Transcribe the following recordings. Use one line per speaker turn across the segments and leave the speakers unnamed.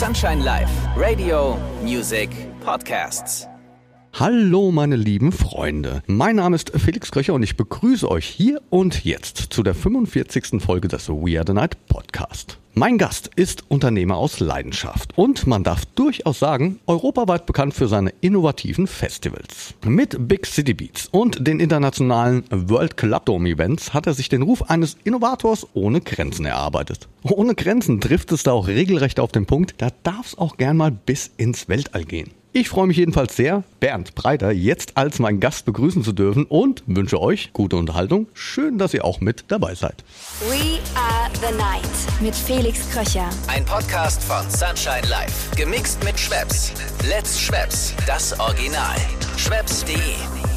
Sunshine Live, Radio, Music, Podcasts.
Hallo meine lieben Freunde, mein Name ist Felix Kröcher und ich begrüße euch hier und jetzt zu der 45. Folge des We Are The Night Podcast. Mein Gast ist Unternehmer aus Leidenschaft und man darf durchaus sagen, europaweit bekannt für seine innovativen Festivals. Mit Big City Beats und den internationalen World Club Dome Events hat er sich den Ruf eines Innovators ohne Grenzen erarbeitet. Ohne Grenzen trifft es da auch regelrecht auf den Punkt, da darf es auch gern mal bis ins Weltall gehen. Ich freue mich jedenfalls sehr, Bernd Breiter jetzt als mein Gast begrüßen zu dürfen und wünsche euch gute Unterhaltung. Schön, dass ihr auch mit dabei seid.
We are the night mit Felix Kröcher.
Ein Podcast von Sunshine Live. Gemixt mit Schwepps. Let's Schwepps. Das Original. Schwepps.de.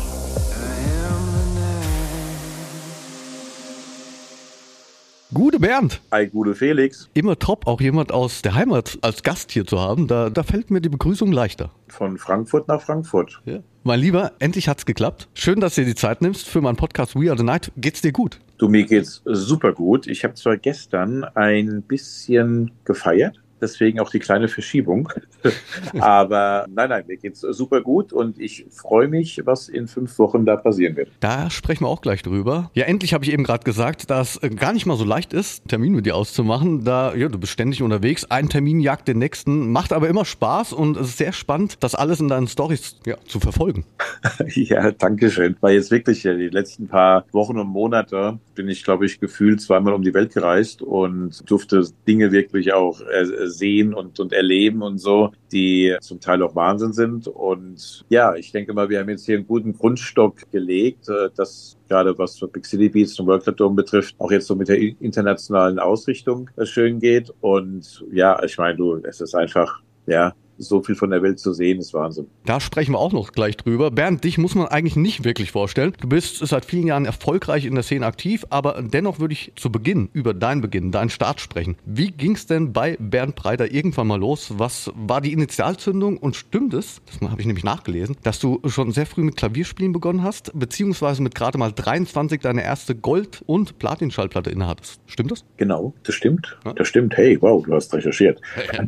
Gute Bernd.
Hi, gute Felix.
Immer top, auch jemand aus der Heimat als Gast hier zu haben. Da, da fällt mir die Begrüßung leichter.
Von Frankfurt nach Frankfurt.
Ja. Mein Lieber, endlich hat's geklappt. Schön, dass du dir die Zeit nimmst für meinen Podcast We Are the Night. Geht's dir gut?
Du, mir geht's super gut. Ich habe zwar gestern ein bisschen gefeiert, deswegen auch die kleine Verschiebung. Aber nein, nein, mir geht's super gut und ich freue mich, was in fünf Wochen da passieren wird.
Da sprechen wir auch gleich drüber. Ja, endlich habe ich eben gerade gesagt, dass äh, gar nicht mal so leicht ist, Termin mit dir auszumachen. Da, ja, du bist ständig unterwegs, ein Termin jagt den nächsten, macht aber immer Spaß und es ist sehr spannend, das alles in deinen Stories ja, zu verfolgen.
ja, danke schön. War jetzt wirklich äh, die letzten paar Wochen und Monate bin ich, glaube ich, gefühlt zweimal um die Welt gereist und durfte Dinge wirklich auch äh, sehen und, und erleben und so, die zum Teil auch Wahnsinn sind. Und ja, ich denke mal, wir haben jetzt hier einen guten Grundstock gelegt, äh, dass gerade was so Big City Beats und World Club Dome betrifft, auch jetzt so mit der internationalen Ausrichtung äh, schön geht. Und ja, ich meine, du, es ist einfach, ja, so viel von der Welt zu sehen, ist Wahnsinn.
Da sprechen wir auch noch gleich drüber. Bernd, dich muss man eigentlich nicht wirklich vorstellen. Du bist seit vielen Jahren erfolgreich in der Szene aktiv, aber dennoch würde ich zu Beginn über deinen Beginn, deinen Start sprechen. Wie ging es denn bei Bernd Breiter irgendwann mal los? Was war die Initialzündung und stimmt es, das habe ich nämlich nachgelesen, dass du schon sehr früh mit Klavierspielen begonnen hast, beziehungsweise mit gerade mal 23 deine erste Gold- und Platin-Schallplatte innehattest? Stimmt das?
Genau, das stimmt. Ja? Das stimmt. Hey, wow, du hast recherchiert.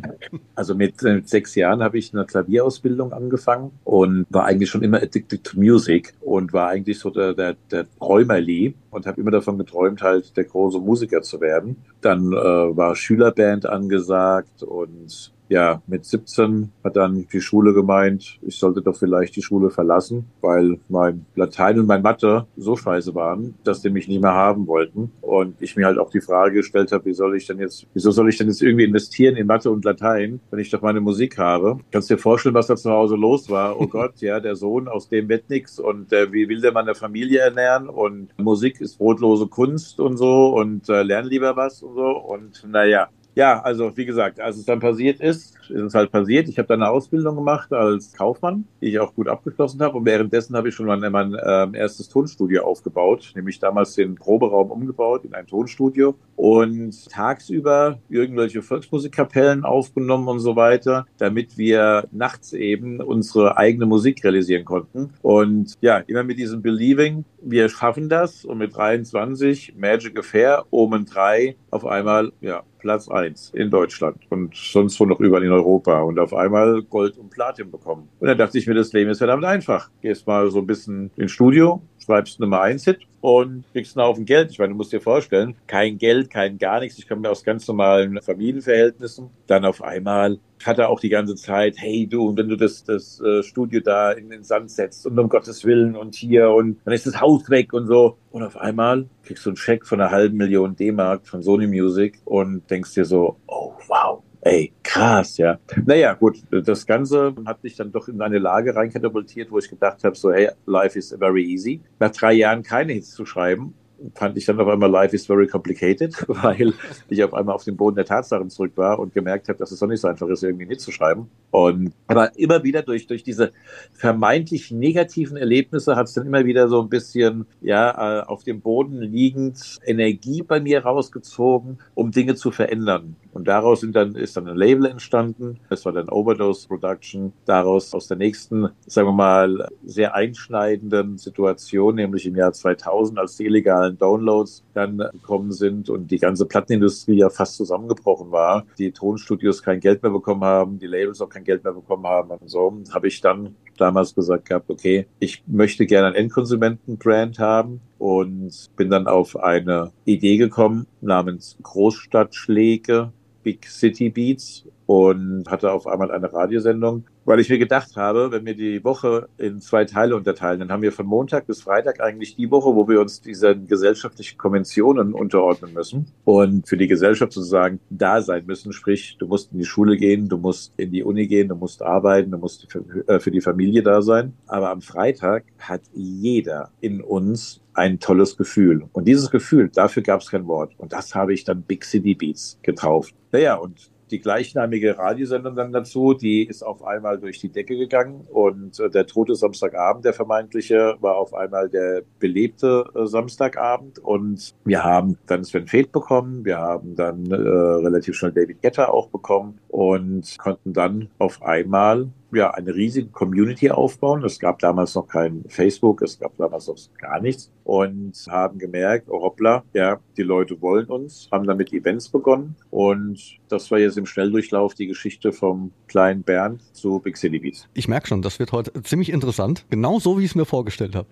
also mit, mit sechs Jahren habe ich eine Klavierausbildung angefangen und war eigentlich schon immer addicted to music und war eigentlich so der, der, der Träumerli und habe immer davon geträumt, halt der große Musiker zu werden. Dann äh, war Schülerband angesagt und ja, mit 17 hat dann die Schule gemeint, ich sollte doch vielleicht die Schule verlassen, weil mein Latein und mein Mathe so scheiße waren, dass die mich nicht mehr haben wollten. Und ich mir halt auch die Frage gestellt habe, wie soll ich denn jetzt, wieso soll ich denn jetzt irgendwie investieren in Mathe und Latein, wenn ich doch meine Musik habe? Kannst dir vorstellen, was da zu Hause los war? Oh Gott, ja, der Sohn, aus dem wird nix und äh, wie will der meine Familie ernähren? Und Musik ist brotlose Kunst und so und äh, lern lieber was und so. Und naja, ja, also wie gesagt, als es dann passiert ist, ist es halt passiert. Ich habe dann eine Ausbildung gemacht als Kaufmann, die ich auch gut abgeschlossen habe. Und währenddessen habe ich schon mein, mein äh, erstes Tonstudio aufgebaut, nämlich damals den Proberaum umgebaut in ein Tonstudio und tagsüber irgendwelche Volksmusikkapellen aufgenommen und so weiter, damit wir nachts eben unsere eigene Musik realisieren konnten. Und ja, immer mit diesem Believing, wir schaffen das und mit 23 Magic Affair, Omen 3 auf einmal, ja, Platz eins in Deutschland und sonst wo noch überall in Europa und auf einmal Gold und Platin bekommen. Und dann dachte ich mir, das Leben ist verdammt einfach. Gehst mal so ein bisschen ins Studio, schreibst Nummer eins Hit und kriegst einen Haufen Geld. Ich meine, du musst dir vorstellen, kein Geld, kein gar nichts. Ich komme aus ganz normalen Familienverhältnissen. Dann auf einmal hat er auch die ganze Zeit, hey du, und wenn du das, das äh, Studio da in den Sand setzt und um Gottes Willen und hier und dann ist das Haus weg und so. Und auf einmal kriegst du einen Scheck von einer halben Million D-Mark von Sony Music und denkst dir so, oh wow, ey, krass, ja. Naja, gut, das Ganze hat mich dann doch in eine Lage reinkatapultiert, wo ich gedacht habe, so, hey, life is very easy. Nach drei Jahren keine Hits zu schreiben, fand ich dann auf einmal Life is very complicated, weil ich auf einmal auf den Boden der Tatsachen zurück war und gemerkt habe, dass es doch nicht so einfach ist, irgendwie nicht zu schreiben. Und aber immer wieder durch, durch diese vermeintlich negativen Erlebnisse hat es dann immer wieder so ein bisschen, ja, äh, auf dem Boden liegend Energie bei mir rausgezogen, um Dinge zu verändern. Und daraus sind dann, ist dann ein Label entstanden. Das war dann Overdose Production. Daraus aus der nächsten, sagen wir mal, sehr einschneidenden Situation, nämlich im Jahr 2000, als die illegalen Downloads dann gekommen sind und die ganze Plattenindustrie ja fast zusammengebrochen war, die Tonstudios kein Geld mehr bekommen haben, die Labels auch kein Geld mehr bekommen haben und so, habe ich dann damals gesagt gehabt, okay, ich möchte gerne ein Endkonsumentenbrand haben und bin dann auf eine Idee gekommen namens Großstadtschläge, Big City Beats und hatte auf einmal eine Radiosendung, weil ich mir gedacht habe, wenn wir die Woche in zwei Teile unterteilen, dann haben wir von Montag bis Freitag eigentlich die Woche, wo wir uns diesen gesellschaftlichen Konventionen unterordnen müssen und für die Gesellschaft sozusagen da sein müssen. Sprich, du musst in die Schule gehen, du musst in die Uni gehen, du musst arbeiten, du musst für, für die Familie da sein. Aber am Freitag hat jeder in uns ein tolles Gefühl. Und dieses Gefühl, dafür gab es kein Wort. Und das habe ich dann Big City Beats getauft. Naja, und die gleichnamige Radiosendung dann dazu, die ist auf einmal durch die Decke gegangen und äh, der tote Samstagabend, der vermeintliche, war auf einmal der belebte äh, Samstagabend und wir haben dann Sven Feth bekommen, wir haben dann äh, relativ schnell David Getter auch bekommen und konnten dann auf einmal ja, eine riesige Community aufbauen. Es gab damals noch kein Facebook, es gab damals noch gar nichts und haben gemerkt, oh hoppla, ja, die Leute wollen uns, haben damit Events begonnen und das war jetzt im Schnelldurchlauf die Geschichte vom kleinen Bernd zu Big City Beats.
Ich merke schon, das wird heute ziemlich interessant, genau so, wie ich es mir vorgestellt habe.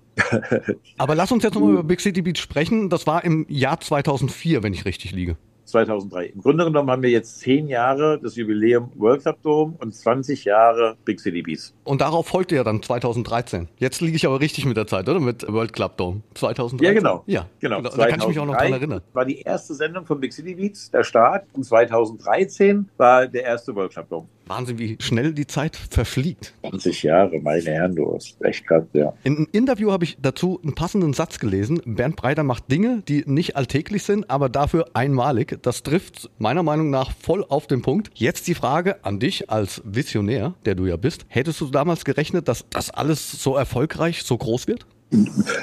Aber lass uns jetzt nochmal über Big City Beats sprechen. Das war im Jahr 2004, wenn ich richtig liege.
2003. Im Grunde genommen haben wir jetzt zehn Jahre das Jubiläum World Club Dome und 20 Jahre Big City Beats.
Und darauf folgte ja dann 2013. Jetzt liege ich aber richtig mit der Zeit, oder? Mit World Club Dome 2013.
Ja, genau.
Ja,
genau.
Da kann ich mich auch noch dran erinnern.
War die erste Sendung von Big City Beats, der Start. Und 2013 war der erste World Club Dome.
Wahnsinn, wie schnell die Zeit verfliegt.
20 Jahre, meine Herren, du hast echt krass, ja.
In einem Interview habe ich dazu einen passenden Satz gelesen. Bernd Breiter macht Dinge, die nicht alltäglich sind, aber dafür einmalig. Das trifft meiner Meinung nach voll auf den Punkt. Jetzt die Frage an dich als Visionär, der du ja bist. Hättest du damals gerechnet, dass das alles so erfolgreich, so groß wird?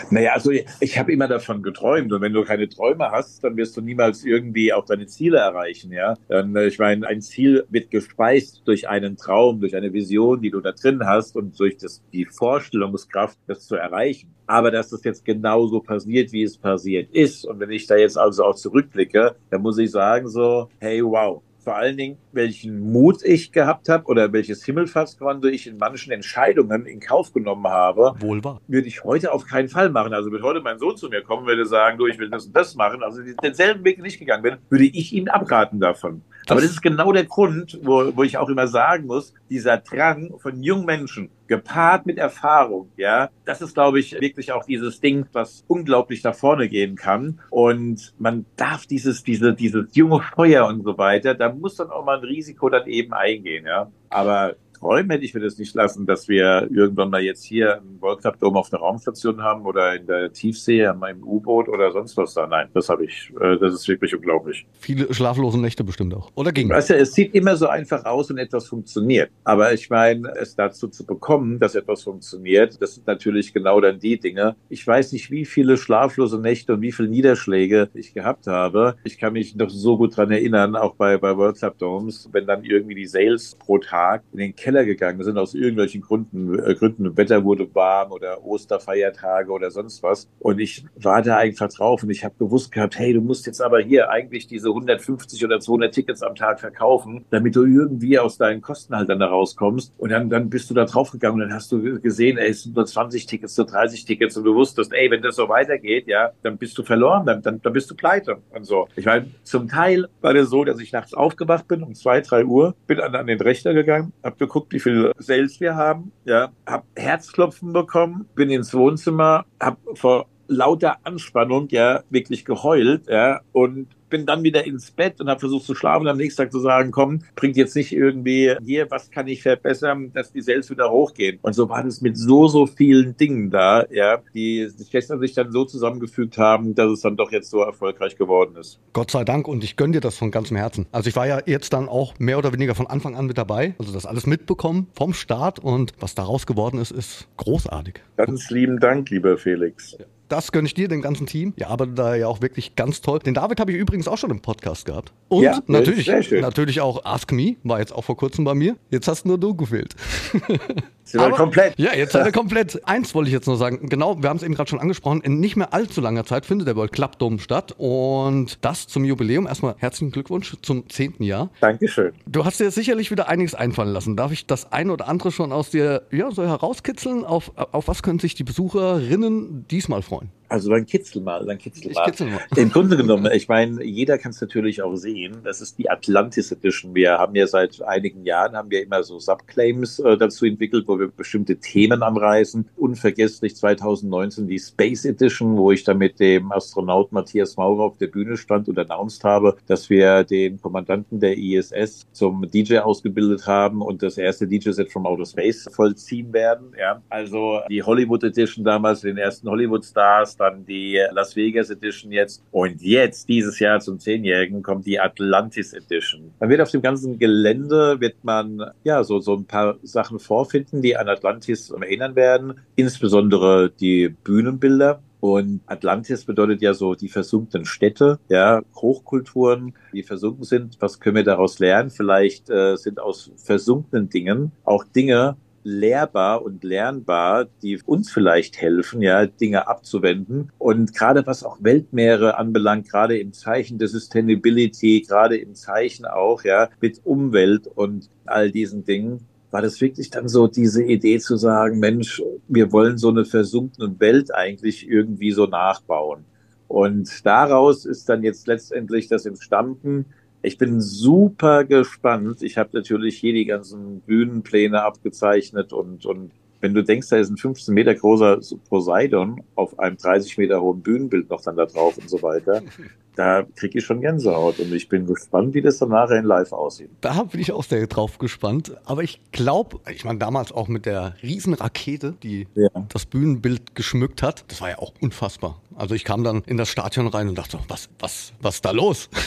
Naja, also ich habe immer davon geträumt und wenn du keine Träume hast, dann wirst du niemals irgendwie auch deine Ziele erreichen, ja. Dann, äh, ich meine, ein Ziel wird gespeist durch einen Traum, durch eine Vision, die du da drin hast und durch das, die Vorstellungskraft, das zu erreichen. Aber dass das jetzt genauso passiert, wie es passiert ist und wenn ich da jetzt also auch zurückblicke, dann muss ich sagen so, hey, wow, vor allen Dingen, welchen Mut ich gehabt habe oder welches Himmelfahrtskommando ich in manchen Entscheidungen in Kauf genommen habe,
Wohl wahr.
würde ich heute auf keinen Fall machen. Also würde heute mein Sohn zu mir kommen, würde sagen, du, ich will das und das machen, also denselben Weg nicht gegangen bin, würde ich ihm abraten davon. Das Aber das ist genau der Grund, wo, wo ich auch immer sagen muss, dieser Drang von jungen Menschen, gepaart mit Erfahrung, ja, das ist, glaube ich, wirklich auch dieses Ding, was unglaublich nach vorne gehen kann. Und man darf dieses, diese, dieses junge Feuer und so weiter, da muss dann auch mal ein Risiko dann eben eingehen, ja. Aber träumen hätte ich mir das nicht lassen, dass wir irgendwann mal jetzt hier einen World Cup Dome auf einer Raumstation haben oder in der Tiefsee an meinem U-Boot oder sonst was da. Nein, das habe ich, äh, das ist wirklich unglaublich.
Viele schlaflose Nächte bestimmt auch. Oder ging
weißt du, es sieht immer so einfach aus und etwas funktioniert. Aber ich meine, es dazu zu bekommen, dass etwas funktioniert, das sind natürlich genau dann die Dinge. Ich weiß nicht, wie viele schlaflose Nächte und wie viele Niederschläge ich gehabt habe. Ich kann mich noch so gut dran erinnern, auch bei, bei World Cup Domes, wenn dann irgendwie die Sales pro Tag in den Keller Keller gegangen sind aus irgendwelchen Gründen. Äh, Gründen, Wetter wurde warm oder Osterfeiertage oder sonst was. Und ich war da einfach drauf und ich habe gewusst gehabt, hey, du musst jetzt aber hier eigentlich diese 150 oder 200 Tickets am Tag verkaufen, damit du irgendwie aus deinen Kosten halt dann da rauskommst. Und dann, dann bist du da drauf gegangen und dann hast du gesehen, ey, es sind nur 20 Tickets, nur 30 Tickets und du wusstest, ey, wenn das so weitergeht, ja, dann bist du verloren, dann, dann, dann bist du pleite und so. Ich meine, zum Teil war das so, dass ich nachts aufgewacht bin um zwei, drei Uhr, bin an, an den Rechner gegangen, habe geguckt, geguckt, wie viel Sales wir haben, ja, habe Herzklopfen bekommen, bin ins Wohnzimmer, habe vor lauter Anspannung ja wirklich geheult, ja, und bin dann wieder ins Bett und habe versucht zu schlafen und am nächsten Tag zu sagen, komm, bringt jetzt nicht irgendwie hier, was kann ich verbessern, dass die Sales wieder hochgehen. Und so war das mit so, so vielen Dingen da, ja, die sich gestern sich dann so zusammengefügt haben, dass es dann doch jetzt so erfolgreich geworden ist.
Gott sei Dank und ich gönne dir das von ganzem Herzen. Also ich war ja jetzt dann auch mehr oder weniger von Anfang an mit dabei, also das alles mitbekommen vom Start und was daraus geworden ist, ist großartig.
Ganz lieben Dank, lieber Felix.
Das gönne ich dir, dem ganzen Team. Ihr arbeitet da ja auch wirklich ganz toll. Den David habe ich übrigens übrigens auch schon im Podcast gehabt. Und
Ja,
natürlich, natürlich auch Ask Me, war jetzt auch vor kurzem bei mir. Jetzt hast nur du gefehlt.
Sind wir komplett.
Ja, jetzt seid ihr komplett. Eins wollte ich jetzt noch sagen. Genau, wir haben es eben gerade schon angesprochen. In nicht mehr allzu langer Zeit findet der World Club Dome statt. Und das zum Jubiläum. Erstmal herzlichen Glückwunsch zum zehnten Jahr.
Dankeschön.
Du hast dir sicherlich wieder einiges einfallen lassen. Darf ich das eine oder andere schon aus dir ja, so herauskitzeln? Auf, auf was können sich die Besucherinnen diesmal freuen?
Also dann kitzel mal, dann kitzel
Ich
mal.
kitzel mal.
Im Grunde genommen, ich meine, jeder kann es natürlich auch sehen. Das ist die Atlantis Edition. Wir haben ja seit einigen Jahren haben wir immer so Subclaims äh, dazu entwickelt, wo wir bestimmte Themen anreißen. Unvergesslich 2019 die Space Edition, wo ich dann mit dem Astronaut Matthias Maurer auf der Bühne stand und announced habe, dass wir den Kommandanten der ISS zum DJ ausgebildet haben und das erste DJ-Set from Outer Space vollziehen werden. Ja, also die Hollywood Edition damals, den ersten Hollywood-Stars, dann die Las Vegas Edition jetzt und jetzt dieses Jahr zum Zehnjährigen kommt die Atlantis Edition. Man wird auf dem ganzen Gelände wird man ja so so ein paar Sachen vorfinden, die an Atlantis erinnern werden, insbesondere die Bühnenbilder. Und Atlantis bedeutet ja so die versunkenen Städte, ja, Hochkulturen, die versunken sind. Was können wir daraus lernen? Vielleicht äh, sind aus versunkenen Dingen auch Dinge lehrbar und lernbar, die uns vielleicht helfen, ja, Dinge abzuwenden. Und gerade was auch Weltmeere anbelangt, gerade im Zeichen der Sustainability, gerade im Zeichen auch, ja, mit Umwelt und all diesen Dingen, war das wirklich dann so diese Idee zu sagen, Mensch, wir wollen so eine versunkene Welt eigentlich irgendwie so nachbauen. Und daraus ist dann jetzt letztendlich das entstanden. Ich bin super gespannt. Ich habe natürlich hier die ganzen Bühnenpläne abgezeichnet und, und wenn du denkst, da ist ein 15 Meter großer Poseidon auf einem 30 Meter hohen Bühnenbild noch dann da drauf und so weiter, da kriege ich schon Gänsehaut und ich bin gespannt, wie das dann nachher in live aussieht.
Da bin ich auch sehr drauf gespannt. Aber ich glaube, ich meine, damals auch mit der Riesenrakete, die
Ja.
das Bühnenbild geschmückt hat, das war ja auch unfassbar. Also ich kam dann in das Stadion rein und dachte, so, was, was, was ist da los?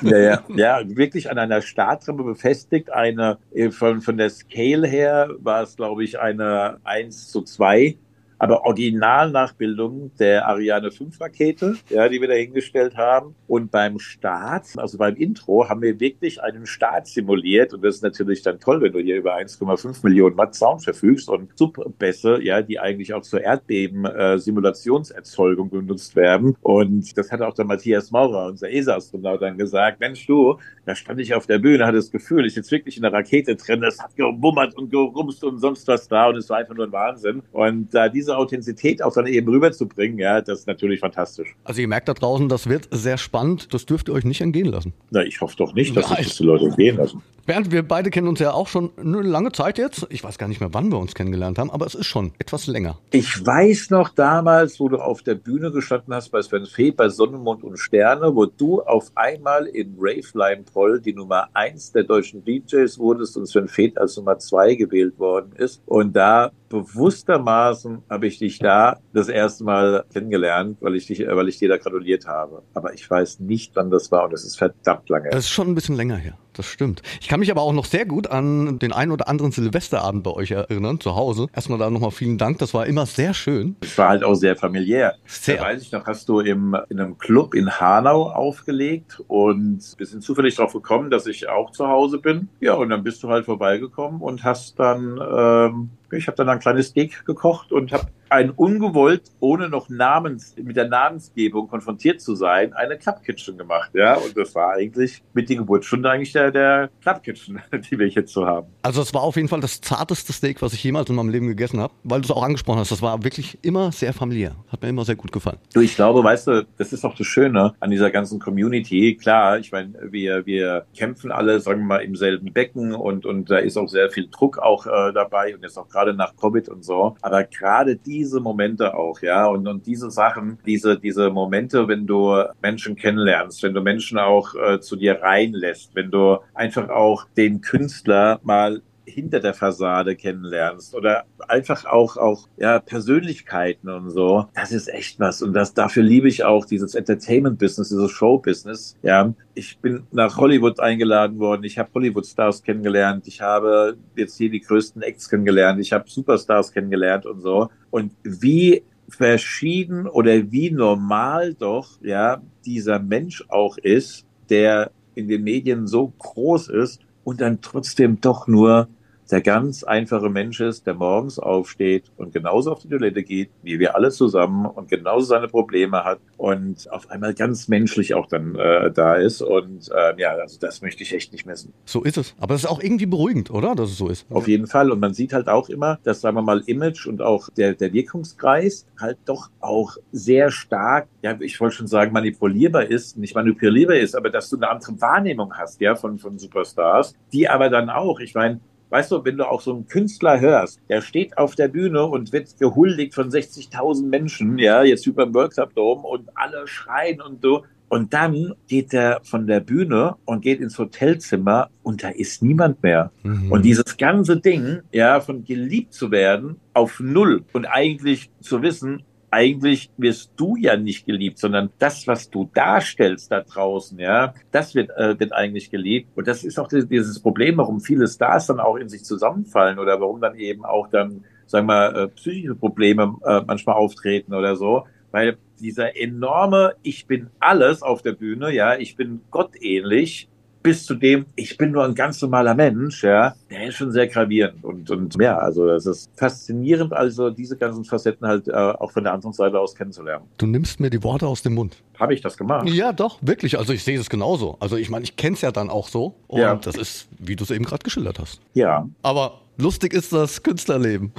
Ja, ja, ja, wirklich an einer Starttreppe befestigt. Eine äh, von, von der Scale her war es, glaube ich, eine 1 zu 2. Aber Originalnachbildung der Ariane 5 Rakete, ja, die wir da hingestellt haben. Und beim Start, also beim Intro, haben wir wirklich einen Start simuliert. Und das ist natürlich dann toll, wenn du hier über 1,5 Millionen Watt Sound verfügst und Subbässe, ja, die eigentlich auch zur Erdbeben-Simulationserzeugung benutzt werden. Und das hat auch der Matthias Maurer, unser ESA-Astronaut, dann gesagt, Mensch du, da stand ich auf der Bühne, hatte das Gefühl, ich sitze wirklich in der Rakete drin, das hat gebummert und gerumst und sonst was da und es war einfach nur ein Wahnsinn. Und da diese Authentizität auch dann eben rüberzubringen, ja, das ist natürlich fantastisch.
Also ihr merkt da draußen, das wird sehr spannend. Das dürft ihr euch nicht entgehen lassen.
Na, ich hoffe doch nicht, dass
Nein.
sich das die Leute gehen lassen.
Bernd, wir beide kennen uns ja auch schon eine lange Zeit jetzt. Ich weiß gar nicht mehr, wann wir uns kennengelernt haben, aber es ist schon etwas länger.
Ich weiß noch damals, wo du auf der Bühne gestanden hast bei Sven Fee bei Sonne, Mond und Sterne, wo du auf einmal in Rave Lime Poll die Nummer eins der deutschen DJs wurdest und Sven Fee als Nummer zwei gewählt worden ist. Und da bewusstermaßen habe ich dich da das erste Mal kennengelernt, weil ich dich, äh, weil ich dir da gratuliert habe. Aber ich weiß nicht, wann das war und es ist verdammt lange.
Es ist schon ein bisschen länger her. Das stimmt. Ich kann mich aber auch noch sehr gut an den einen oder anderen Silvesterabend bei euch erinnern, zu Hause. Erstmal da nochmal vielen Dank. Das war immer sehr schön.
Es war halt auch sehr familiär.
Sehr.
Da weiß ich noch, hast du im, in einem Club in Hanau aufgelegt und wir sind zufällig darauf gekommen, dass ich auch zu Hause bin. Ja, und dann bist du halt vorbeigekommen und hast dann, ähm, ich habe dann ein kleines Steak gekocht und habe ein ungewollt, ohne noch Namens, mit der Namensgebung konfrontiert zu sein, eine Club Kitchen gemacht. Ja, und das war eigentlich mit die Geburtsstunde eigentlich der, der Club Kitchen, die wir jetzt so haben.
Also es war auf jeden Fall das zarteste Steak, was ich jemals in meinem Leben gegessen habe, weil du es auch angesprochen hast. Das war wirklich immer sehr familiär. Hat mir immer sehr gut gefallen.
Du, ich glaube, weißt du, das ist auch das Schöne an dieser ganzen Community. Klar, ich meine, wir, wir kämpfen alle, sagen wir mal, im selben Becken und, und da ist auch sehr viel Druck auch äh, dabei und jetzt auch gerade nach Covid und so. Aber gerade diese Momente auch, ja, und, und diese Sachen, diese, diese Momente, wenn du Menschen kennenlernst, wenn du Menschen auch äh, zu dir reinlässt, wenn du einfach auch den Künstler mal hinter der Fassade kennenlernst oder einfach auch auch ja Persönlichkeiten und so das ist echt was. Und das dafür liebe ich auch dieses Entertainment Business dieses Show Business ja ich bin nach Hollywood eingeladen worden. Ich habe Hollywood Stars kennengelernt. Ich habe jetzt hier die größten Acts kennengelernt. Ich habe Superstars kennengelernt und so. Und wie verschieden oder wie normal doch, ja, dieser Mensch auch ist, der in den Medien so groß ist und dann trotzdem doch nur der ganz einfache Mensch ist, der morgens aufsteht und genauso auf die Toilette geht, wie wir alle zusammen und genauso seine Probleme hat und auf einmal ganz menschlich auch dann äh, da ist. Und äh, ja, also das möchte ich echt nicht missen.
So ist es. Aber das ist auch irgendwie beruhigend, oder? Dass es so ist.
Auf jeden Fall. Und man sieht halt auch immer, dass, sagen wir mal, Image und auch der, der Wirkungskreis halt doch auch sehr stark, ja, ich wollte schon sagen, manipulierbar ist, nicht manipulierbar ist, aber dass du eine andere Wahrnehmung hast, ja, von, von Superstars, die aber dann auch, ich meine, Weißt du, wenn du auch so einen Künstler hörst, der steht auf der Bühne und wird gehuldigt von 60.000 Menschen, ja, jetzt über dem World Cup Dome und alle schreien und so. Und dann geht er von der Bühne und geht ins Hotelzimmer und da ist niemand mehr. Mhm. Und dieses ganze Ding, ja, von geliebt zu werden auf Null und eigentlich zu wissen, eigentlich wirst du ja nicht geliebt, sondern das, was du darstellst da draußen, ja, das wird, äh, wird eigentlich geliebt. Und das ist auch dieses Problem, warum viele Stars dann auch in sich zusammenfallen oder warum dann eben auch dann, sagen wir, äh, psychische Probleme äh, manchmal auftreten oder so. Weil dieser enorme Ich bin alles auf der Bühne, ja, ich bin gottähnlich, bis zu dem, ich bin nur ein ganz normaler Mensch, ja, der ist schon sehr gravierend. Und, und ja, also das ist faszinierend, also diese ganzen Facetten halt äh, auch von der anderen Seite aus kennenzulernen.
Du nimmst mir die Worte aus dem Mund.
Habe ich das gemacht?
Ja, doch, wirklich. Also ich sehe es genauso. Also ich meine, ich kenne es ja dann auch so. Und ja. das ist, wie du es eben gerade geschildert hast.
Ja.
Aber lustig ist das Künstlerleben.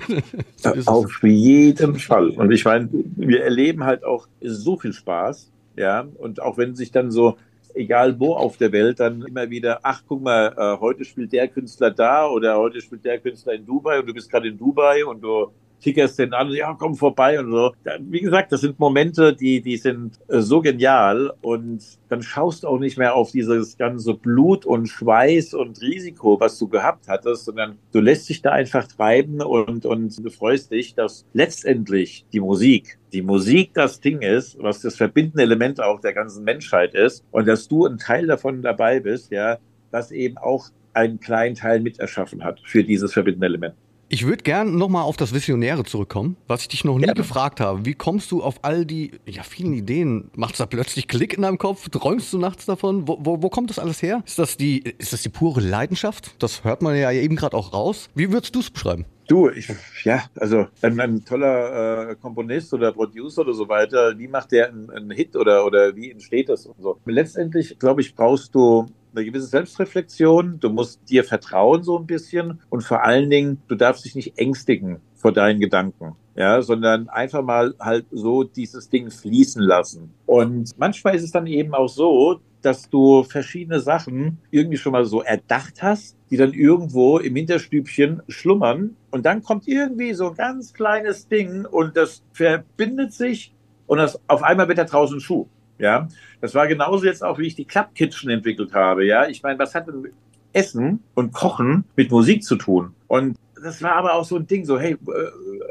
so Auf jeden Fall. Und ich meine, wir erleben halt auch so viel Spaß. Ja, und auch wenn sich dann so egal wo auf der Welt, dann immer wieder, ach guck mal, äh, heute spielt der Künstler da oder heute spielt der Künstler in Dubai und du bist gerade in Dubai und du tickerst den an, ja, komm vorbei und so. Wie gesagt, das sind Momente, die, die sind äh, so genial und dann schaust auch nicht mehr auf dieses ganze Blut und Schweiß und Risiko, was du gehabt hattest, sondern du lässt dich da einfach treiben und, und du freust dich, dass letztendlich die Musik die Musik das Ding ist, was das verbindende Element auch der ganzen Menschheit ist und dass du ein Teil davon dabei bist, ja, das eben auch einen kleinen Teil miterschaffen hat für dieses verbindende Element.
Ich würde gern nochmal auf das Visionäre zurückkommen, was ich dich noch nie ja. gefragt habe. Wie kommst du auf all die ja, vielen Ideen? Macht es da plötzlich Klick in deinem Kopf? Träumst du nachts davon? Wo, wo, wo kommt das alles her? Ist das, die, ist das die pure Leidenschaft? Das hört man ja eben gerade auch raus. Wie würdest du es beschreiben?
Du, ich, ja, also ein, ein toller äh, Komponist oder Producer oder so weiter, wie macht der einen, einen Hit oder, oder wie entsteht das und so? Letztendlich, glaube ich, brauchst du eine gewisse Selbstreflexion, du musst dir vertrauen so ein bisschen und vor allen Dingen, du darfst dich nicht ängstigen vor deinen Gedanken, ja, sondern einfach mal halt so dieses Ding fließen lassen. Und manchmal ist es dann eben auch so, dass du verschiedene Sachen irgendwie schon mal so erdacht hast, die dann irgendwo im Hinterstübchen schlummern und dann kommt irgendwie so ein ganz kleines Ding und das verbindet sich und das auf einmal wird da draußen Schuh. Ja, das war genauso jetzt auch, wie ich die Club Kitchen entwickelt habe. Ja, ich meine, was hat denn Essen und Kochen mit Musik zu tun? Und das war aber auch so ein Ding, so, hey, äh,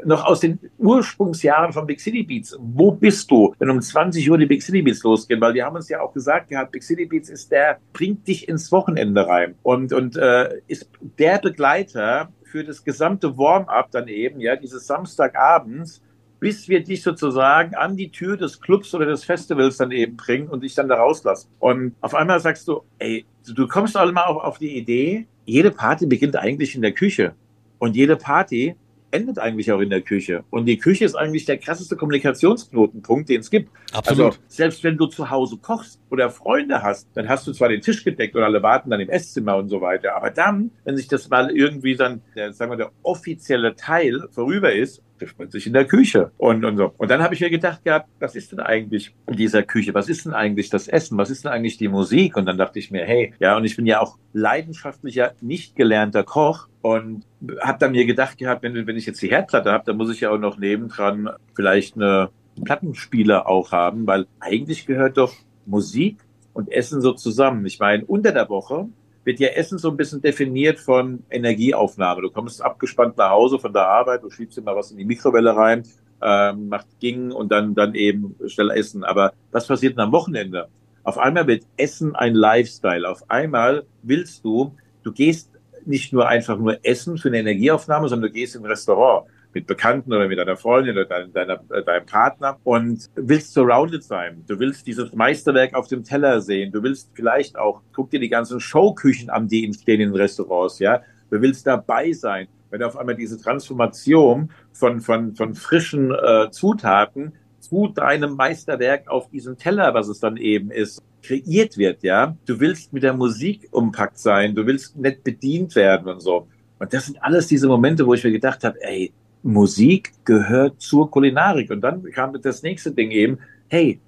noch aus den Ursprungsjahren von Big City Beats, wo bist du, wenn um 20 Uhr die Big City Beats losgehen? Weil wir haben uns ja auch gesagt gehabt, Big City Beats ist der, bringt dich ins Wochenende rein und, und äh, ist der Begleiter für das gesamte Warm-up dann eben, ja, dieses Samstagabends, bis wir dich sozusagen an die Tür des Clubs oder des Festivals dann eben bringen und dich dann da rauslassen. Und auf einmal sagst du, ey, du kommst alle mal auf, auf die Idee, jede Party beginnt eigentlich in der Küche. Und jede Party endet eigentlich auch in der Küche. Und die Küche ist eigentlich der krasseste Kommunikationsknotenpunkt, den es gibt. Absolut. Also selbst wenn du zu Hause kochst oder Freunde hast, dann hast du zwar den Tisch gedeckt und alle warten dann im Esszimmer und so weiter. Aber dann, wenn sich das mal irgendwie dann, der, sagen wir, der offizielle Teil vorüber ist, trifft man sich in der Küche und, und so. Und dann habe ich mir gedacht gehabt, was ist denn eigentlich in dieser Küche? Was ist denn eigentlich das Essen? Was ist denn eigentlich die Musik? Und dann dachte ich mir, hey, ja, und ich bin ja auch leidenschaftlicher, nicht gelernter Koch und habe dann mir gedacht gehabt, wenn, wenn ich jetzt die Herdplatte habe, dann muss ich ja auch noch nebendran vielleicht eine Plattenspieler auch haben, weil eigentlich gehört doch Musik und Essen so zusammen. Ich meine, unter der Woche wird ja Essen so ein bisschen definiert von Energieaufnahme. Du kommst abgespannt nach Hause von der Arbeit, du schiebst mal was in die Mikrowelle rein, ähm, macht Ging und dann, dann eben schnell essen. Aber was passiert denn am Wochenende? Auf einmal wird Essen ein Lifestyle. Auf einmal willst du, du gehst nicht nur einfach nur essen für eine Energieaufnahme, sondern du gehst in ein Restaurant. mit Bekannten oder mit deiner Freundin oder dein, deiner, äh, deinem Partner und willst surrounded sein. Du willst dieses Meisterwerk auf dem Teller sehen. Du willst vielleicht auch, guck dir die ganzen Showküchen an, die entstehen in Restaurants, ja. Du willst dabei sein. Wenn auf einmal diese Transformation von, von, von frischen äh, Zutaten zu deinem Meisterwerk auf diesem Teller, was es dann eben ist, kreiert wird, ja. Du willst mit der Musik umpackt sein, du willst nett bedient werden und so. Und das sind alles diese Momente, wo ich mir gedacht habe, ey, Musik gehört zur Kulinarik. Und dann kam das nächste Ding eben, hey,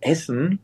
Essen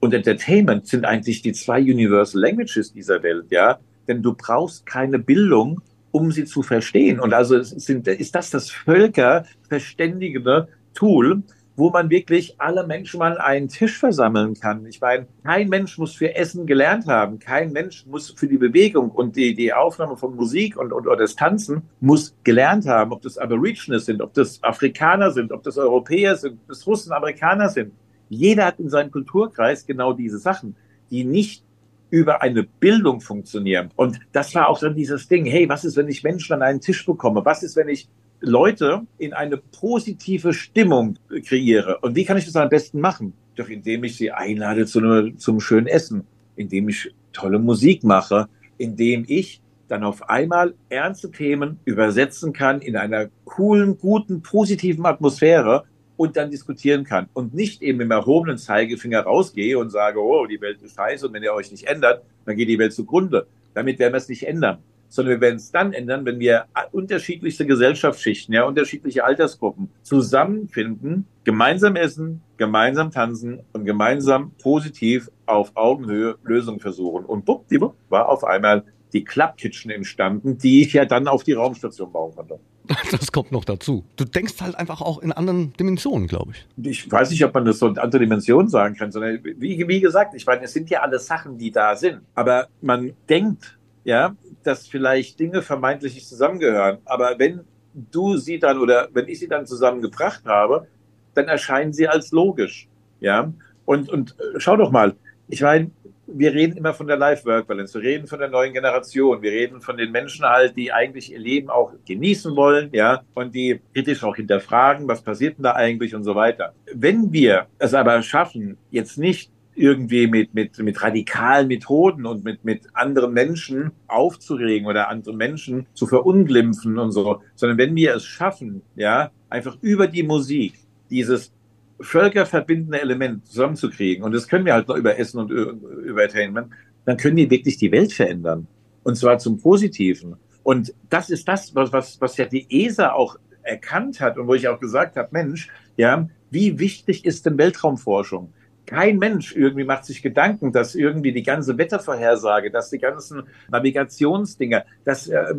und Entertainment sind eigentlich die zwei Universal Languages dieser Welt, ja. Denn du brauchst keine Bildung, um sie zu verstehen. Und also sind, ist das das völkerverständigende Tool, wo man wirklich alle Menschen mal einen Tisch versammeln kann. Ich meine, kein Mensch muss für Essen gelernt haben, kein Mensch muss für die Bewegung und die, die Aufnahme von Musik und, und oder das Tanzen muss gelernt haben, ob das Aborigines sind, ob das Afrikaner sind, ob das Europäer sind, ob das Russen, Amerikaner sind. Jeder hat in seinem Kulturkreis genau diese Sachen, die nicht über eine Bildung funktionieren. Und das war auch dann dieses Ding, hey, was ist, wenn ich Menschen an einen Tisch bekomme? Was ist, wenn ich Leute in eine positive Stimmung kreiere. Und wie kann ich das am besten machen? Doch indem ich sie einlade zu einem, zum schönen Essen, indem ich tolle Musik mache, indem ich dann auf einmal ernste Themen übersetzen kann in einer coolen, guten, positiven Atmosphäre und dann diskutieren kann und nicht eben im erhobenen Zeigefinger rausgehe und sage, oh, die Welt ist scheiße und wenn ihr euch nicht ändert, dann geht die Welt zugrunde. Damit werden wir es nicht ändern sondern wir werden es dann ändern, wenn wir unterschiedlichste Gesellschaftsschichten, ja, unterschiedliche Altersgruppen zusammenfinden, gemeinsam essen, gemeinsam tanzen und gemeinsam positiv auf Augenhöhe Lösungen versuchen. Und buppdiwupp war auf einmal die Club Kitchen entstanden, die ich ja dann auf die Raumstation bauen konnte.
Das kommt noch dazu. Du denkst halt einfach auch in anderen Dimensionen, glaube ich.
Ich weiß nicht, ob man das so in andere Dimensionen sagen kann, sondern wie, wie gesagt, ich meine, es sind ja alle Sachen, die da sind. Aber man denkt ja, dass vielleicht Dinge vermeintlich nicht zusammengehören. Aber wenn du sie dann oder wenn ich sie dann zusammengebracht habe, dann erscheinen sie als logisch. Ja, und, und äh, schau doch mal, ich meine, wir reden immer von der Life-Work-Balance, wir reden von der neuen Generation, wir reden von den Menschen halt, die eigentlich ihr Leben auch genießen wollen, ja, und die kritisch auch hinterfragen, was passiert denn da eigentlich und so weiter. Wenn wir es aber schaffen, jetzt nicht irgendwie mit, mit, mit radikalen Methoden und mit, mit anderen Menschen aufzuregen oder andere Menschen zu verunglimpfen und so, sondern wenn wir es schaffen, ja, einfach über die Musik dieses völkerverbindende Element zusammenzukriegen, und das können wir halt noch über Essen und über Entertainment, dann können wir wirklich die Welt verändern. Und zwar zum Positiven. Und das ist das, was, was, was ja die ESA auch erkannt hat und wo ich auch gesagt habe, Mensch, ja, wie wichtig ist denn Weltraumforschung? Kein Mensch irgendwie macht sich Gedanken, dass irgendwie die ganze Wettervorhersage, dass die ganzen Navigationsdinger, dass äh,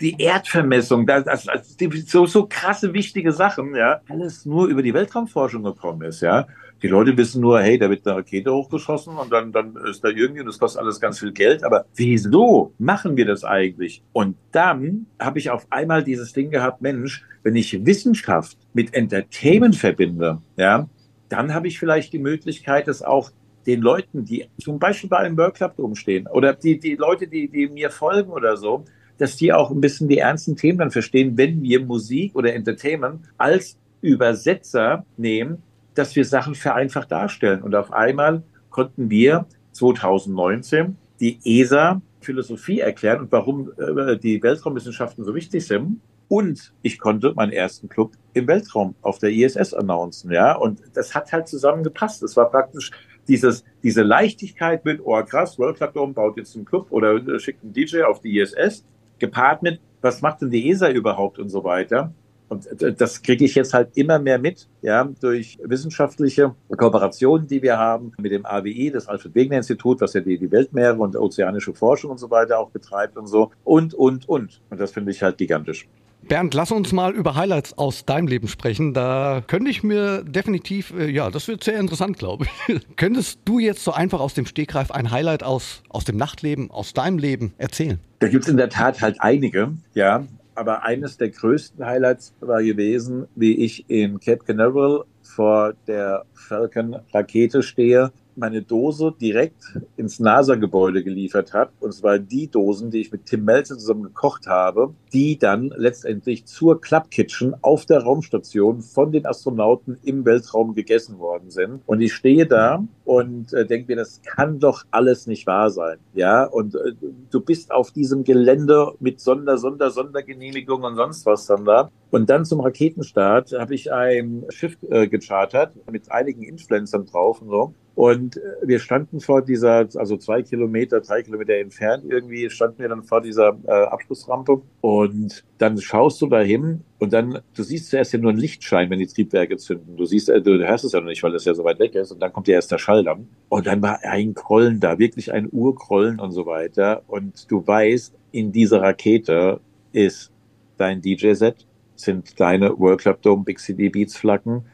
die Erdvermessung, dass, dass, die, so, so krasse wichtige Sachen, ja, alles nur über die Weltraumforschung gekommen ist, ja. Die Leute wissen nur, hey, da wird eine Rakete hochgeschossen und dann, dann ist da irgendwie und das kostet alles ganz viel Geld. Aber wieso machen wir das eigentlich? Und dann habe ich auf einmal dieses Ding gehabt, Mensch, wenn ich Wissenschaft mit Entertainment verbinde, ja, dann habe ich vielleicht die Möglichkeit, dass auch den Leuten, die zum Beispiel bei einem World Club rumstehen oder die, die Leute, die, die mir folgen oder so, dass die auch ein bisschen die ernsten Themen dann verstehen, wenn wir Musik oder Entertainment als Übersetzer nehmen, dass wir Sachen vereinfacht darstellen. Und auf einmal konnten wir 2019 die ESA Philosophie erklären und warum äh, die Weltraumwissenschaften so wichtig sind. Und ich konnte meinen ersten Club im Weltraum auf der ISS announcen, ja. Und das hat halt zusammengepasst. Es war praktisch dieses, diese Leichtigkeit mit, oh krass, World Club Dome baut jetzt einen Club oder schickt einen DJ auf die ISS, gepaart mit, was macht denn die ESA überhaupt und so weiter. Und das kriege ich jetzt halt immer mehr mit, ja, durch wissenschaftliche Kooperationen, die wir haben mit dem AWI, das Alfred Wegener Institut, was ja die, die Weltmeere und ozeanische Forschung und so weiter auch betreibt und so. Und, und, und. Und das finde ich halt gigantisch.
Bernd, lass uns mal über Highlights aus deinem Leben sprechen. Da könnte ich mir definitiv, äh, ja, das wird sehr interessant, glaube ich. Könntest du jetzt so einfach aus dem Stegreif ein Highlight aus, aus dem Nachtleben, aus deinem Leben erzählen?
Da gibt es in der Tat halt einige, ja. Aber eines der größten Highlights war gewesen, wie ich in Cape Canaveral vor der Falcon-Rakete stehe meine Dose direkt ins NASA-Gebäude geliefert habe. Und zwar die Dosen, die ich mit Tim Melzer zusammen gekocht habe, die dann letztendlich zur Club Kitchen auf der Raumstation von den Astronauten im Weltraum gegessen worden sind. Und ich stehe da und äh, denke mir, das kann doch alles nicht wahr sein. Ja, und äh, du bist auf diesem Gelände mit Sonder, Sonder, Sondergenehmigung und sonst was dann da. Und dann zum Raketenstart habe ich ein Schiff äh, gechartert mit einigen Influencern drauf und so. Und äh, wir standen vor dieser, also zwei Kilometer, drei Kilometer entfernt irgendwie, standen wir dann vor dieser äh, Abschlussrampe. Und dann schaust du da hin und dann, du siehst zuerst ja nur einen Lichtschein, wenn die Triebwerke zünden. Du siehst, äh, du hörst es ja noch nicht, weil das ja so weit weg ist. Und dann kommt ja erst der Schall dann. Und dann war ein Krollen da, wirklich ein Urkrollen und so weiter. Und du weißt, in dieser Rakete ist dein DJ-Set, sind deine World Club Dome Big City Beats Flaggen,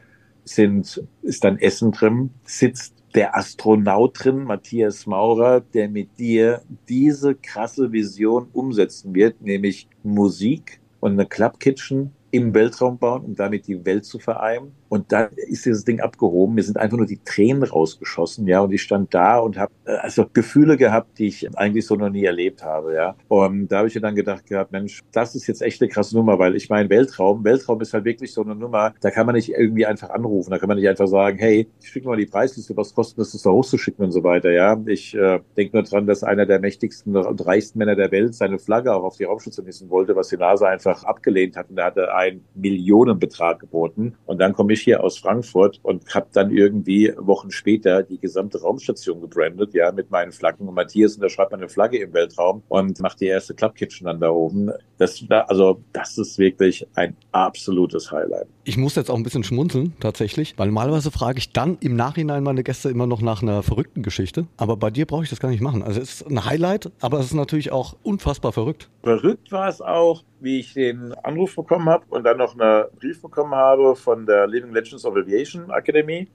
sind, ist dein Essen drin, sitzt der Astronaut drin, Matthias Maurer, der mit dir diese krasse Vision umsetzen wird, nämlich Musik und eine Club Kitchen im Weltraum bauen, um damit die Welt zu vereinen. Und dann ist dieses Ding abgehoben. Mir sind einfach nur die Tränen rausgeschossen, ja. Und ich stand da und habe äh, also Gefühle gehabt, die ich eigentlich so noch nie erlebt habe, ja. Und da habe ich mir dann gedacht gehabt, Mensch, das ist jetzt echt eine krasse Nummer, weil ich meine, Weltraum, Weltraum ist halt wirklich so eine Nummer, da kann man nicht irgendwie einfach anrufen, da kann man nicht einfach sagen, hey, ich schicke mal die Preisliste, was kostet es, das da hochzuschicken und so weiter, ja. Ich äh, denke nur dran, dass einer der mächtigsten und reichsten Männer der Welt seine Flagge auch auf die Raumstation hissen wollte, was die NASA einfach abgelehnt hat. Und er hatte einen Millionenbetrag geboten. Und dann komme ich hier aus Frankfurt und habe dann irgendwie Wochen später die gesamte Raumstation gebrandet, ja, mit meinen Flaggen. Und Matthias unterschreibt meine Flagge im Weltraum und macht die erste Club Kitchen dann da oben. Das, also, das ist wirklich ein absolutes Highlight.
Ich muss jetzt auch ein bisschen schmunzeln, tatsächlich, weil normalerweise frage ich dann im Nachhinein meine Gäste immer noch nach einer verrückten Geschichte. Aber bei dir brauche ich das gar nicht machen. Also es ist ein Highlight, aber es ist natürlich auch unfassbar verrückt.
Verrückt war es auch, wie ich den Anruf bekommen habe und dann noch einen Brief bekommen habe von der Legends of Aviation Academy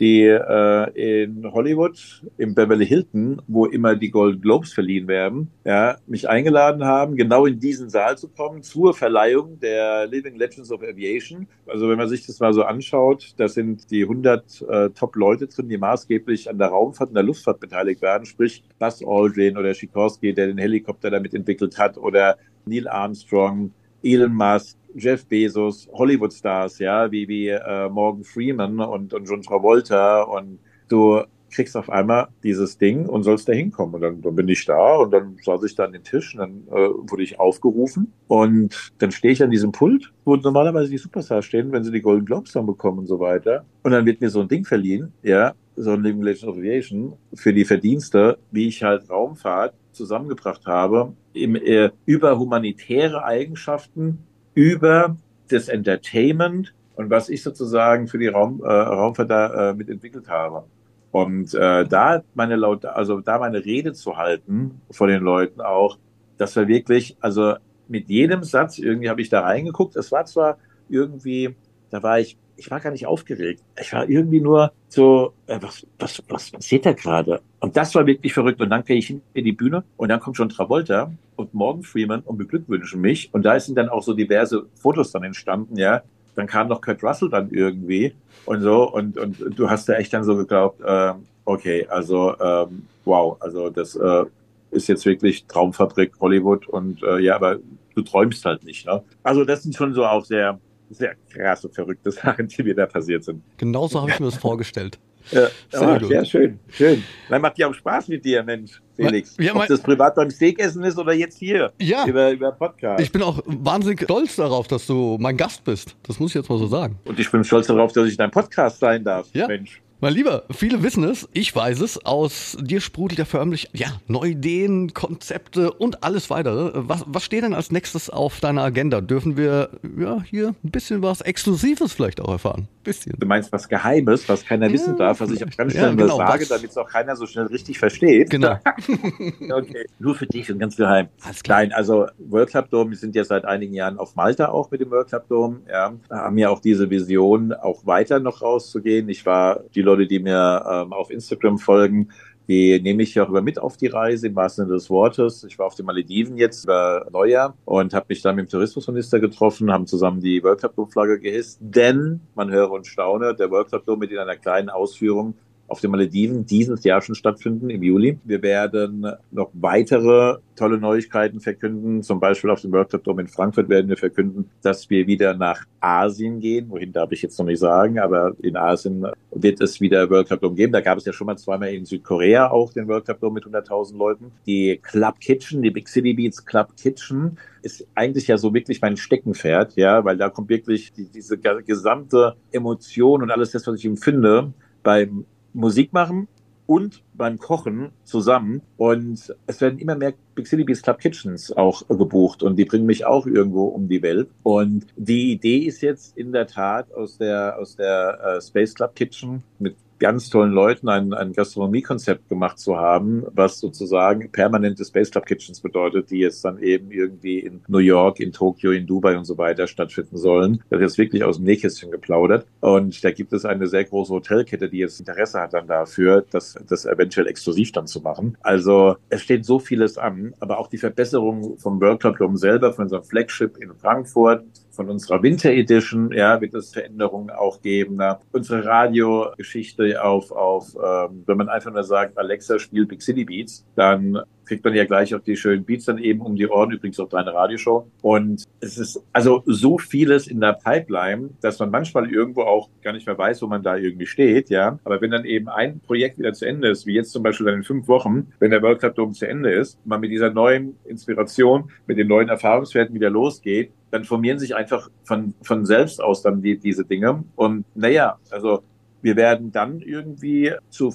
die äh, in Hollywood, im Beverly Hilton, wo immer die Golden Globes verliehen werden, ja, mich eingeladen haben, genau in diesen Saal zu kommen zur Verleihung der Living Legends of Aviation. Also wenn man sich das mal so anschaut, da sind die 100 äh, Top-Leute drin, die maßgeblich an der Raumfahrt und der Luftfahrt beteiligt werden, sprich Buzz Aldrin oder Sikorsky, der den Helikopter damit entwickelt hat, oder Neil Armstrong, Elon Musk, Jeff Bezos, Hollywood-Stars, ja, wie, wie äh, Morgan Freeman und, und John Travolta und du kriegst auf einmal dieses Ding und sollst da hinkommen. Und dann, dann bin ich da und dann saß ich da an den Tisch und dann äh, wurde ich aufgerufen und dann stehe ich an diesem Pult, wo normalerweise die Superstars stehen, wenn sie die Golden Globes dann bekommen und so weiter. Und dann wird mir so ein Ding verliehen, ja, so ein Living Legend of Aviation für die Verdienste, wie ich halt Raumfahrt zusammengebracht habe, im, äh, über humanitäre Eigenschaften über das Entertainment und was ich sozusagen für die Raum, äh, Raumfahrt da äh, mitentwickelt habe. Und äh, da meine laut, also da meine Rede zu halten vor den Leuten auch, das war wirklich, also mit jedem Satz irgendwie habe ich da reingeguckt. Es war zwar irgendwie, da war ich ich war gar nicht aufgeregt. Ich war irgendwie nur so, äh, was, was, was passiert da gerade? Und das war wirklich verrückt. Und dann gehe ich in die Bühne und dann kommt schon Travolta und Morgan Freeman und beglückwünschen mich. Und da sind dann auch so diverse Fotos dann entstanden, ja. Dann kam noch Kurt Russell dann irgendwie und so. Und, und du hast da echt dann so geglaubt, äh, okay, also ähm, wow, also das äh, ist jetzt wirklich Traumfabrik Hollywood und äh, ja, aber du träumst halt nicht. Ne? Also das sind schon so auch sehr sehr krasse, verrückte Sachen, die mir da passiert sind.
Genauso habe ich mir das vorgestellt.
Ja, sehr, oh, sehr schön, schön. Dann macht ja auch Spaß mit dir, Mensch, Felix. Ja, Ob das privat beim Steakessen ist oder jetzt hier
ja.
über, über Podcast.
Ich bin auch wahnsinnig stolz darauf, dass du mein Gast bist. Das muss ich jetzt mal so sagen.
Und ich bin stolz darauf, dass ich dein Podcast sein darf,
ja.
Mensch.
Mein Lieber, viele wissen es, ich weiß es, aus dir sprudelt ja förmlich, ja, neue Ideen, Konzepte und alles weitere. Was, was steht denn als nächstes auf deiner Agenda? Dürfen wir, ja, hier ein bisschen was Exklusives vielleicht auch erfahren? Bisschen.
Du meinst was Geheimes, was keiner ja, wissen darf, was ich auch ganz schnell ja, genau, sage, damit es auch keiner so schnell richtig versteht.
Genau.
okay. Nur für dich und ganz geheim. Alles klar. Nein, also World Club Dome, wir sind ja seit einigen Jahren auf Malta auch mit dem World Club Dome, ja, haben ja auch diese Vision, auch weiter noch rauszugehen. Ich war die Leute Leute, die mir ähm, auf Instagram folgen, die nehme ich ja auch immer mit auf die Reise, im wahrsten Sinne des Wortes. Ich war auf den Malediven jetzt über Neujahr und habe mich dann mit dem Tourismusminister getroffen, haben zusammen die World Cup Flagge gehisst, denn, man höre und staune, der World Cup mit in einer kleinen Ausführung auf den Malediven dieses Jahr schon stattfinden im Juli. Wir werden noch weitere tolle Neuigkeiten verkünden. Zum Beispiel auf dem World Cup Dome in Frankfurt werden wir verkünden, dass wir wieder nach Asien gehen. Wohin darf ich jetzt noch nicht sagen, aber in Asien wird es wieder World Cup Dome geben. Da gab es ja schon mal zweimal in Südkorea auch den World Cup Dome mit 100.000 Leuten. Die Club Kitchen, die Big City Beats Club Kitchen ist eigentlich ja so wirklich mein Steckenpferd, ja, weil da kommt wirklich die, diese gesamte Emotion und alles das, was ich empfinde beim Musikmachen und beim Kochen zusammen. Und es werden immer mehr Big City Beast Club Kitchens auch gebucht und die bringen mich auch irgendwo um die Welt. Und die Idee ist jetzt in der Tat aus der, aus der äh, Space Club Kitchen mit ganz tollen Leuten ein, ein Gastronomiekonzept gemacht zu haben, was sozusagen permanente Space Club Kitchens bedeutet, die jetzt dann eben irgendwie in New York, in Tokio, in Dubai und so weiter stattfinden sollen. Das ist wirklich aus dem Nähkästchen geplaudert. Und da gibt es eine sehr große Hotelkette, die jetzt Interesse hat dann dafür, das, das eventuell exklusiv dann zu machen. Also es steht so vieles an, aber auch die Verbesserung vom World Club Dome selber, von unserem Flagship in Frankfurt, von unserer Winter Edition, ja, wird es Veränderungen auch geben. Ne? Unsere Radiogeschichte auf, auf ähm, wenn man einfach nur sagt, Alexa spielt Big City Beats, dann kriegt man ja gleich auch die schönen Beats dann eben um die Ohren, übrigens auch deine Radioshow. Und es ist also so vieles in der Pipeline, dass man manchmal irgendwo auch gar nicht mehr weiß, wo man da irgendwie steht, ja. Aber wenn dann eben ein Projekt wieder zu Ende ist, wie jetzt zum Beispiel in fünf Wochen, wenn der World Cup Dome zu Ende ist, man mit dieser neuen Inspiration, mit den neuen Erfahrungswerten wieder losgeht, dann formieren sich einfach von, von selbst aus dann die, diese Dinge. Und naja, also wir werden dann irgendwie zu,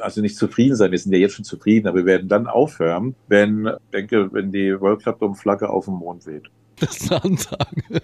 also nicht zufrieden sein, wir sind ja jetzt schon zufrieden, aber wir werden dann aufhören, wenn, denke, wenn die World Cup Flagge auf dem Mond weht.
Das ist eine Ansage.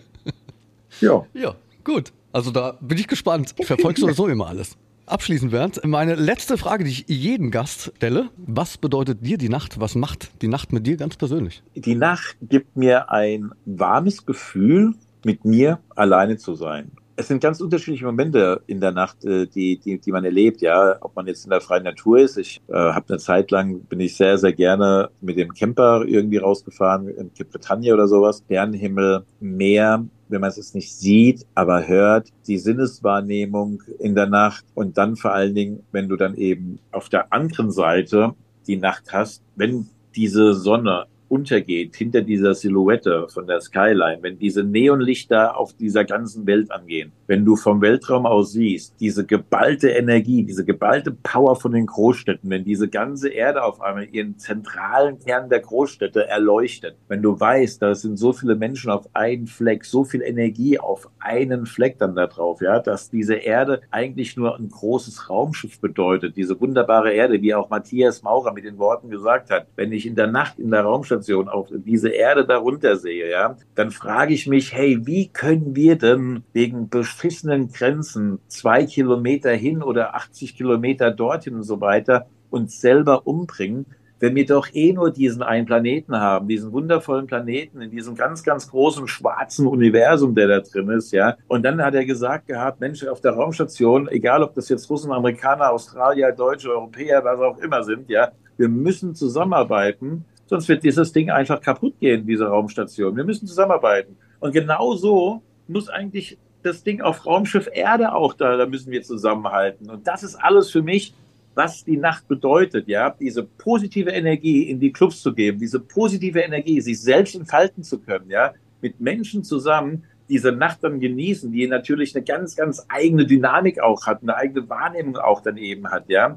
Ja. Ja, gut. Also da bin ich gespannt. Ich verfolge sowieso immer alles. Abschließend, Bernd, meine letzte Frage, die ich jeden Gast stelle. Was bedeutet dir die Nacht? Was macht die Nacht mit dir ganz persönlich?
Die Nacht gibt mir ein warmes Gefühl, mit mir alleine zu sein es sind ganz unterschiedliche Momente in der Nacht, äh, die, die, die man erlebt, ja. Ob man jetzt in der freien Natur ist. Ich äh, habe eine Zeit lang, bin ich sehr, sehr gerne mit dem Camper irgendwie rausgefahren, in Cape Bretagne oder sowas. Sternenhimmel, Meer, wenn man es nicht sieht, aber hört, die Sinneswahrnehmung in der Nacht und dann vor allen Dingen, wenn du dann eben auf der anderen Seite die Nacht hast, wenn diese Sonne untergeht hinter dieser Silhouette von der Skyline, wenn diese Neonlichter auf dieser ganzen Welt angehen, wenn du vom Weltraum aus siehst, diese geballte Energie, diese geballte Power von den Großstädten, wenn diese ganze Erde auf einmal ihren zentralen Kern der Großstädte erleuchtet, wenn du weißt, da sind so viele Menschen auf einen Fleck, so viel Energie auf einen Fleck dann da drauf, ja, dass diese Erde eigentlich nur ein großes Raumschiff bedeutet, diese wunderbare Erde, wie auch Matthias Maurer mit den Worten gesagt hat, wenn ich in der Nacht in der Raumstation Raumstation auf diese Erde darunter sehe, ja, dann frage ich mich, hey, wie können wir denn wegen beschissenen Grenzen zwei Kilometer hin oder 80 Kilometer dorthin und so weiter uns selber umbringen, wenn wir doch eh nur diesen einen Planeten haben, diesen wundervollen Planeten in diesem ganz, ganz großen schwarzen Universum, der da drin ist, ja. Und dann hat er gesagt gehabt, Mensch, auf der Raumstation, egal ob das jetzt Russen, Amerikaner, Australier, Deutsche, Europäer, was auch immer sind, ja, wir müssen zusammenarbeiten, Sonst wird dieses Ding einfach kaputt gehen, diese Raumstation. Wir müssen zusammenarbeiten. Und genau so muss eigentlich das Ding auf Raumschiff Erde auch da, da müssen wir zusammenhalten. Und das ist alles für mich, was die Nacht bedeutet, ja, diese positive Energie in die Clubs zu geben, diese positive Energie, sich selbst entfalten zu können, ja, mit Menschen zusammen diese Nacht dann genießen, die natürlich eine ganz, ganz eigene Dynamik auch hat, eine eigene Wahrnehmung auch dann eben hat, ja.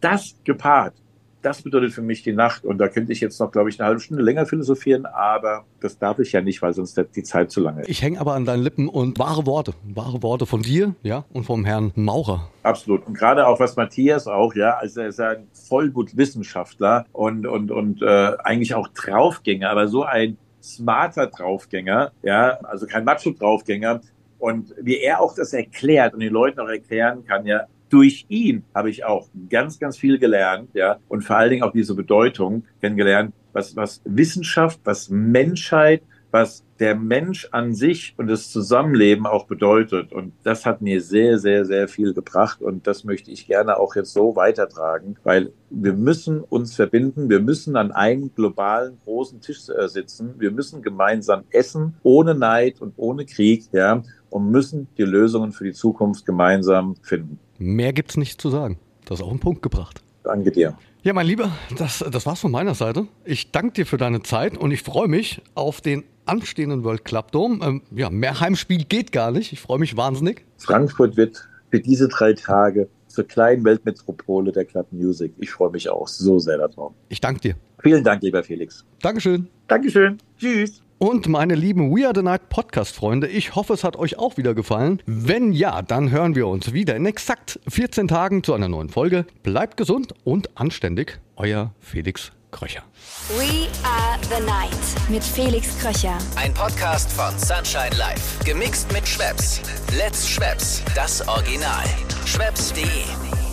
Das gepaart das bedeutet für mich die Nacht. Und da könnte ich jetzt noch, glaube ich, eine halbe Stunde länger philosophieren, aber das darf ich ja nicht, weil sonst die Zeit zu lange ist.
Ich hänge aber an deinen Lippen und wahre Worte, wahre Worte von dir, ja, und vom Herrn Maurer.
Absolut. Und gerade auch was Matthias auch, ja, also er ist ein Vollblutwissenschaftler und, und, und äh, eigentlich auch Draufgänger, aber so ein smarter Draufgänger, ja, also kein Macho-Draufgänger, und wie er auch das erklärt und den Leuten auch erklären kann, ja, durch ihn habe ich auch ganz, ganz viel gelernt, ja, und vor allen Dingen auch diese Bedeutung kennengelernt, was, was Wissenschaft, was Menschheit, was der Mensch an sich und das Zusammenleben auch bedeutet. Und das hat mir sehr, sehr, sehr viel gebracht. Und das möchte ich gerne auch jetzt so weitertragen, weil wir müssen uns verbinden. Wir müssen an einem globalen großen Tisch äh, sitzen. Wir müssen gemeinsam essen, ohne Neid und ohne Krieg, ja, und müssen die Lösungen für die Zukunft gemeinsam finden.
Mehr gibt's nicht zu sagen. Das ist auch ein Punkt gebracht.
Danke dir.
Ja, mein Lieber, das, das war's von meiner Seite. Ich danke dir für deine Zeit und ich freue mich auf den anstehenden World Club Dome. Ähm, ja, mehr Heimspiel geht gar nicht. Ich freue mich wahnsinnig.
Frankfurt wird für diese drei Tage zur kleinen Weltmetropole der Club Music. Ich freue mich auch so sehr darauf.
Ich danke dir.
Vielen Dank, lieber Felix.
Dankeschön.
Dankeschön. Tschüss.
Und meine lieben We Are the Night Podcast-Freunde, ich hoffe, es hat euch auch wieder gefallen. Wenn ja, dann hören wir uns wieder in exakt 14 Tagen zu einer neuen Folge. Bleibt gesund und anständig. Euer Felix Kröcher.
We Are the Night mit Felix Kröcher.
Ein Podcast von Sunshine Life. Gemixt mit Schwepps. Let's Schwepps. Das Original. Schwepps.de